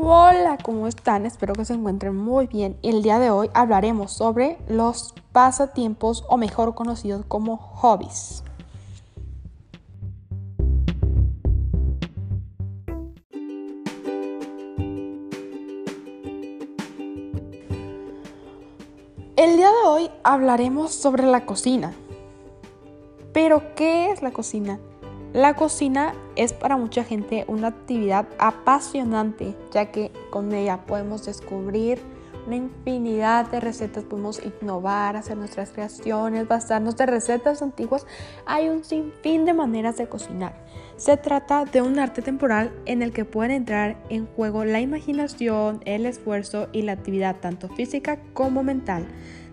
Hola, ¿cómo están? Espero que se encuentren muy bien. El día de hoy hablaremos sobre los pasatiempos o mejor conocidos como hobbies. El día de hoy hablaremos sobre la cocina. Pero, ¿qué es la cocina? La cocina es para mucha gente una actividad apasionante, ya que con ella podemos descubrir una infinidad de recetas, podemos innovar, hacer nuestras creaciones, basarnos de recetas antiguas. Hay un sinfín de maneras de cocinar. Se trata de un arte temporal en el que pueden entrar en juego la imaginación, el esfuerzo y la actividad tanto física como mental.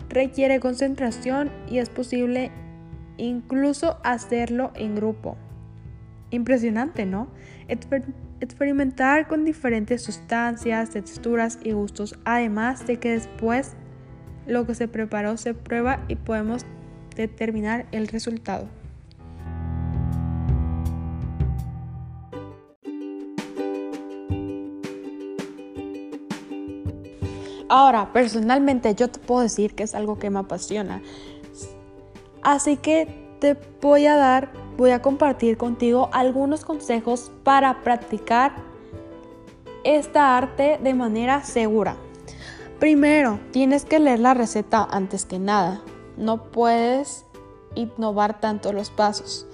Requiere concentración y es posible incluso hacerlo en grupo. Impresionante, ¿no? experimentar con diferentes sustancias, texturas y gustos, además de que después lo que se preparó se prueba y podemos determinar el resultado. Ahora, personalmente yo te puedo decir que es algo que me apasiona. Así que te voy a dar voy a compartir contigo algunos consejos para practicar esta arte de manera segura. Primero, tienes que leer la receta antes que nada. No puedes innovar tanto los pasos.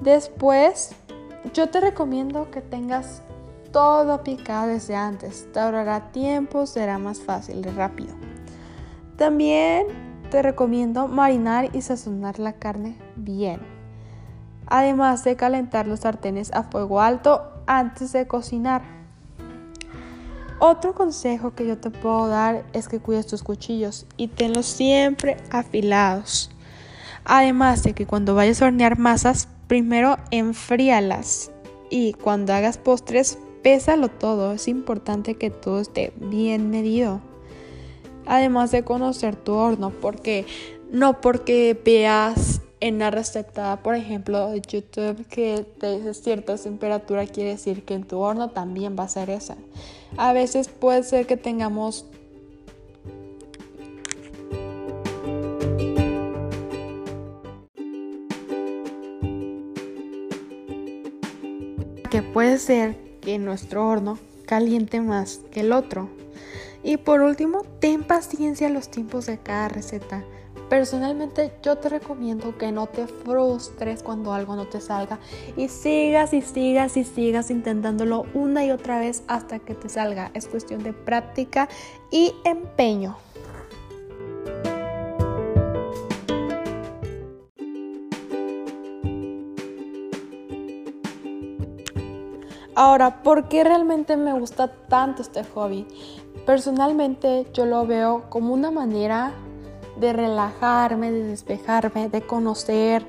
Después, yo te recomiendo que tengas todo picado desde antes. Te ahorrará tiempo, será más fácil y rápido. También te recomiendo marinar y sazonar la carne bien además de calentar los sartenes a fuego alto antes de cocinar. Otro consejo que yo te puedo dar es que cuides tus cuchillos y tenlos siempre afilados. Además de que cuando vayas a hornear masas, primero enfríalas y cuando hagas postres, pésalo todo. Es importante que todo esté bien medido. Además de conocer tu horno, porque no porque veas en la receta, por ejemplo, de YouTube que te dice cierta temperatura, quiere decir que en tu horno también va a ser esa. A veces puede ser que tengamos que puede ser que nuestro horno caliente más que el otro. Y por último, ten paciencia los tiempos de cada receta. Personalmente yo te recomiendo que no te frustres cuando algo no te salga y sigas y sigas y sigas intentándolo una y otra vez hasta que te salga. Es cuestión de práctica y empeño. Ahora, ¿por qué realmente me gusta tanto este hobby? Personalmente yo lo veo como una manera de relajarme, de despejarme, de conocer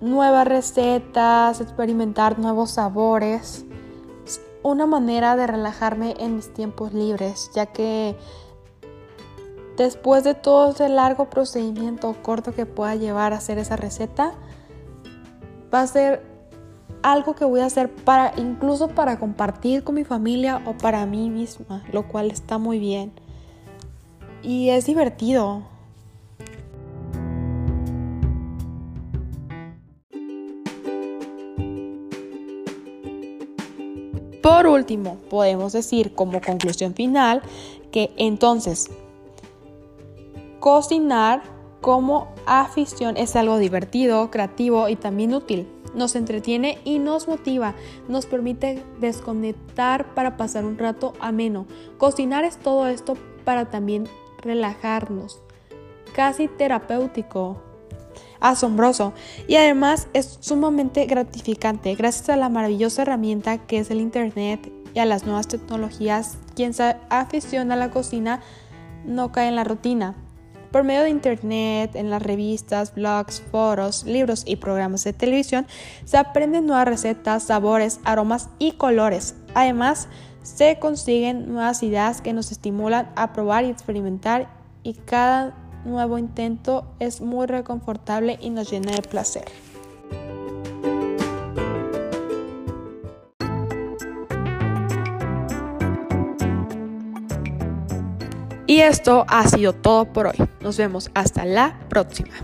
nuevas recetas, experimentar nuevos sabores. Es una manera de relajarme en mis tiempos libres, ya que después de todo ese largo procedimiento corto que pueda llevar a hacer esa receta, va a ser algo que voy a hacer para incluso para compartir con mi familia o para mí misma, lo cual está muy bien y es divertido. Por último, podemos decir como conclusión final que entonces cocinar como afición es algo divertido, creativo y también útil. Nos entretiene y nos motiva, nos permite desconectar para pasar un rato ameno. Cocinar es todo esto para también relajarnos, casi terapéutico, asombroso y además es sumamente gratificante gracias a la maravillosa herramienta que es el Internet y a las nuevas tecnologías. Quien se aficiona a la cocina no cae en la rutina. Por medio de Internet, en las revistas, blogs, foros, libros y programas de televisión, se aprenden nuevas recetas, sabores, aromas y colores. Además, se consiguen nuevas ideas que nos estimulan a probar y experimentar y cada nuevo intento es muy reconfortable y nos llena de placer. Y esto ha sido todo por hoy. Nos vemos hasta la próxima.